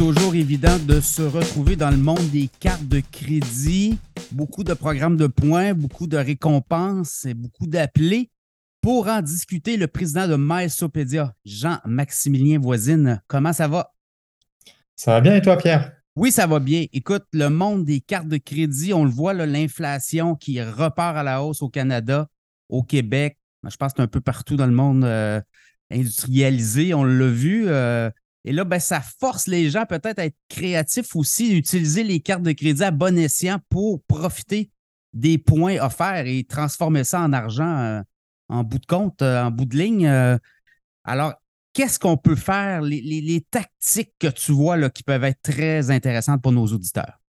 toujours évident de se retrouver dans le monde des cartes de crédit. Beaucoup de programmes de points, beaucoup de récompenses et beaucoup d'appelés. Pour en discuter, le président de MySopédia, Jean-Maximilien Voisine, comment ça va? Ça va bien et toi, Pierre? Oui, ça va bien. Écoute, le monde des cartes de crédit, on le voit, l'inflation qui repart à la hausse au Canada, au Québec. Je pense que c'est un peu partout dans le monde euh, industrialisé. On l'a vu. Euh, et là, ben, ça force les gens peut-être à être créatifs aussi, d'utiliser les cartes de crédit à bon escient pour profiter des points offerts et transformer ça en argent euh, en bout de compte, euh, en bout de ligne. Euh. alors, qu'est-ce qu'on peut faire, les, les, tactiques que tu vois là, qui peuvent être très intéressantes pour nos auditeurs?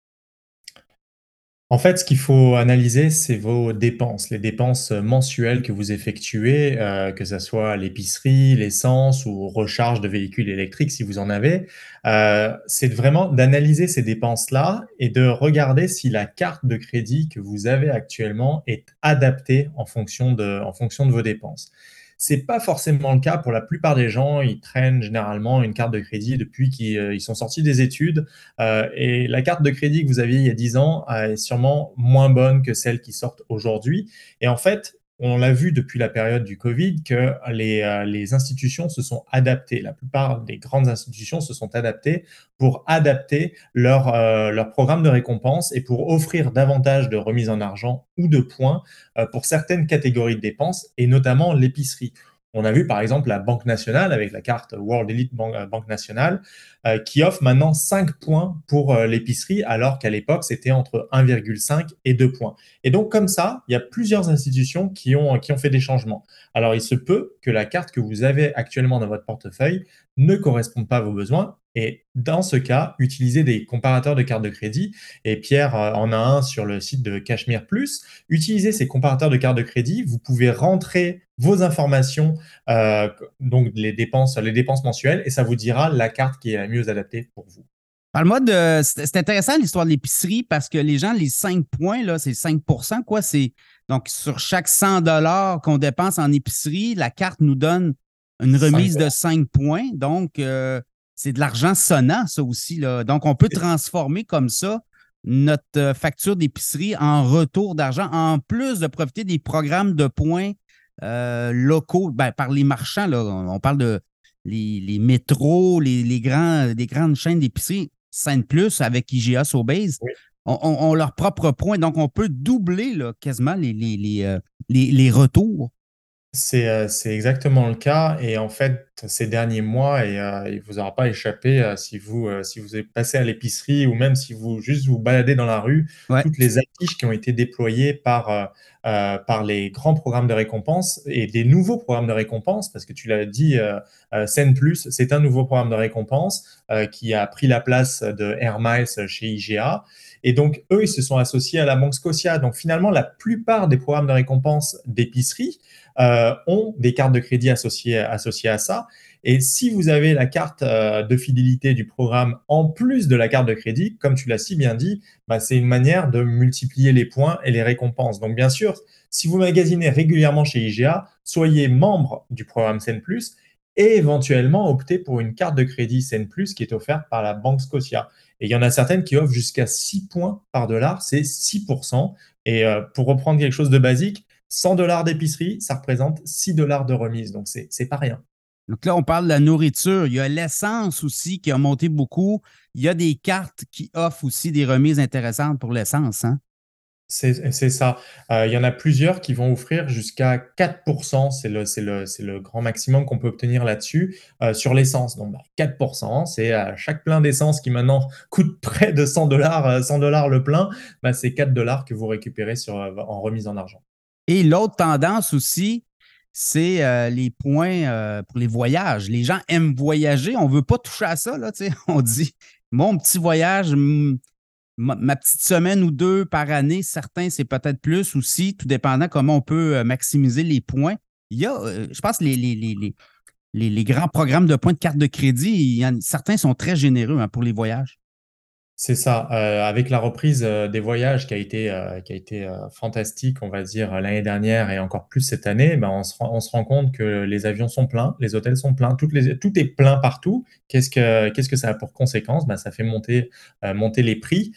En fait, ce qu'il faut analyser, c'est vos dépenses, les dépenses mensuelles que vous effectuez, euh, que ce soit l'épicerie, l'essence ou recharge de véhicules électriques si vous en avez. Euh, c'est vraiment d'analyser ces dépenses-là et de regarder si la carte de crédit que vous avez actuellement est adaptée en fonction de, en fonction de vos dépenses. C'est pas forcément le cas pour la plupart des gens. Ils traînent généralement une carte de crédit depuis qu'ils euh, sont sortis des études. Euh, et la carte de crédit que vous aviez il y a 10 ans est sûrement moins bonne que celle qui sortent aujourd'hui. Et en fait, on l'a vu depuis la période du Covid que les, euh, les, institutions se sont adaptées. La plupart des grandes institutions se sont adaptées pour adapter leur, euh, programme de récompense et pour offrir davantage de remises en argent ou de points euh, pour certaines catégories de dépenses et notamment l'épicerie. On a vu par exemple la Banque nationale avec la carte World Elite euh, Banque nationale euh, qui offre maintenant 5 points pour euh, l'épicerie alors qu'à l'époque c'était entre 1,5 et 2 points. Et donc comme ça, il y a plusieurs institutions qui ont, qui ont fait des changements. Alors il se peut que la carte que vous avez actuellement dans votre portefeuille ne corresponde pas à vos besoins et dans ce cas, utilisez des comparateurs de cartes de crédit. Et Pierre en a un sur le site de Cachemire Plus. Utilisez ces comparateurs de cartes de crédit. Vous pouvez rentrer vos informations, euh, donc les dépenses, les dépenses mensuelles, et ça vous dira la carte qui est la mieux adaptée pour vous. Parle-moi de. C'est intéressant l'histoire de l'épicerie parce que les gens, les 5 points, là, c'est 5% quoi. C'est donc sur chaque 100 qu'on dépense en épicerie, la carte nous donne une remise de 5 points. Donc, euh, c'est de l'argent sonnant, ça aussi. Là. Donc, on peut transformer comme ça notre euh, facture d'épicerie en retour d'argent, en plus de profiter des programmes de points euh, locaux ben, par les marchands. Là. On parle de les, métros, les, grands, des grandes chaînes d'épicerie, Sainte Plus avec IGA Sobase. ont leurs propres points. Donc, on peut doubler là, quasiment les, les, euh, les retours. C'est, c'est exactement le cas et en fait, ces derniers mois et il vous aura pas échappé, si vous, si vous êtes passé à l'épicerie ou même si vous juste vous baladez dans la rue, toutes les affiches qui ont été déployées par, par les grands programmes de récompense et des nouveaux programmes de récompense parce que tu l'as dit, heu, Plus, c'est un nouveau programme de récompense, qui a pris la place de Air Miles chez IGA et donc eux, ils se sont associés à la Banque Scotia. Donc finalement, la plupart des programmes de récompense d'épicerie, euh, ont des cartes de crédit associées, associées à ça. Et si vous avez la carte euh, de fidélité du programme en plus de la carte de crédit, comme tu l'as si bien dit, bah, c'est une manière de multiplier les points et les récompenses. Donc bien sûr, si vous magasinez régulièrement chez IGA, soyez membre du programme Sen Plus et éventuellement optez pour une carte de crédit Sen Plus qui est offerte par la Banque Scotia. Et il y en a certaines qui offrent jusqu'à 6 points par dollar, c'est 6%. Et euh, pour reprendre quelque chose de basique, 100 dollars d'épicerie, ça représente 6 dollars de remise. Donc, c'est pas rien. Donc là, on parle de la nourriture. Il y a l'essence aussi qui a monté beaucoup. Il y a des cartes qui offrent aussi des remises intéressantes pour l'essence. Hein? C'est ça. Euh, il y en a plusieurs qui vont offrir jusqu'à 4%. C'est le, le, le, grand maximum qu'on peut obtenir là-dessus euh, sur l'essence. Donc, 4%, bah, c'est à chaque plein d'essence qui maintenant coûte près de 100 dollars, 100 dollars le plein, bah, c'est 4 dollars que vous récupérez sur, en remise en argent. Et l'autre tendance aussi, c'est euh, les points euh, pour les voyages. Les gens aiment voyager. On ne veut pas toucher à ça. Là, on dit mon petit voyage, ma, petite semaine ou deux par année, certains, c'est peut-être plus aussi, tout dépendant comment on peut euh, maximiser les points. Il y a, je pense, les, les, les, grands programmes de points de carte de crédit, certains sont très généreux hein, pour les voyages. C'est ça, heu, avec la reprise, heu, des voyages qui a été, heu, qui a été, fantastique, on va dire, l'année dernière et encore plus cette année, ben, on se rend on se rend compte que les avions sont pleins, les hôtels sont pleins, tout est plein partout. Qu'est-ce que que ça a pour conséquence? Ben, ça fait monter, monter les prix,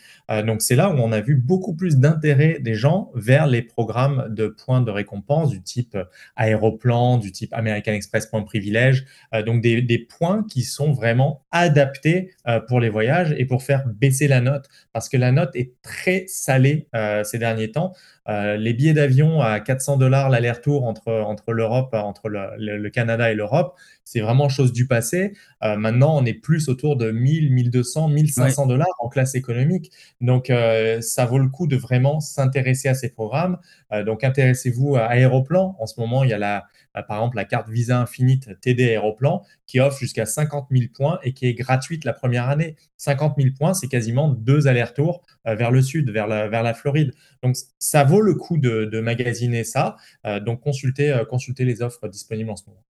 donc c'est là où on a vu beaucoup plus d'intérêt des gens vers les programmes de points de récompense du type Aéroplan, du type American Express Points Privilèges, heu, donc des points qui sont vraiment adaptés, pour les voyages et pour faire baisser la note parce que la note est très salée euh, ces derniers temps. Euh, les billets d'avion à 400 dollars l'aller-retour entre, entre l'Europe, entre le, le, Canada et l'Europe, c'est vraiment chose du passé. Euh, maintenant, on est plus autour de 1000, 1200, 1500 dollars en classe économique. Donc, ça vaut le coup de vraiment s'intéresser à ces programmes. donc, intéressez-vous à Aéroplan. En ce moment, il y a la, par exemple la carte Visa Infinite TD Aéroplan qui offre jusqu'à 50 000 points et qui est gratuite la première année. 50 000 points, c'est quasiment deux allers-retours euh, vers le sud, vers la, Floride. Donc, ça vaut le coup de, magasiner ça. Euh, donc, consultez, euh, consultez les offres disponibles en ce moment.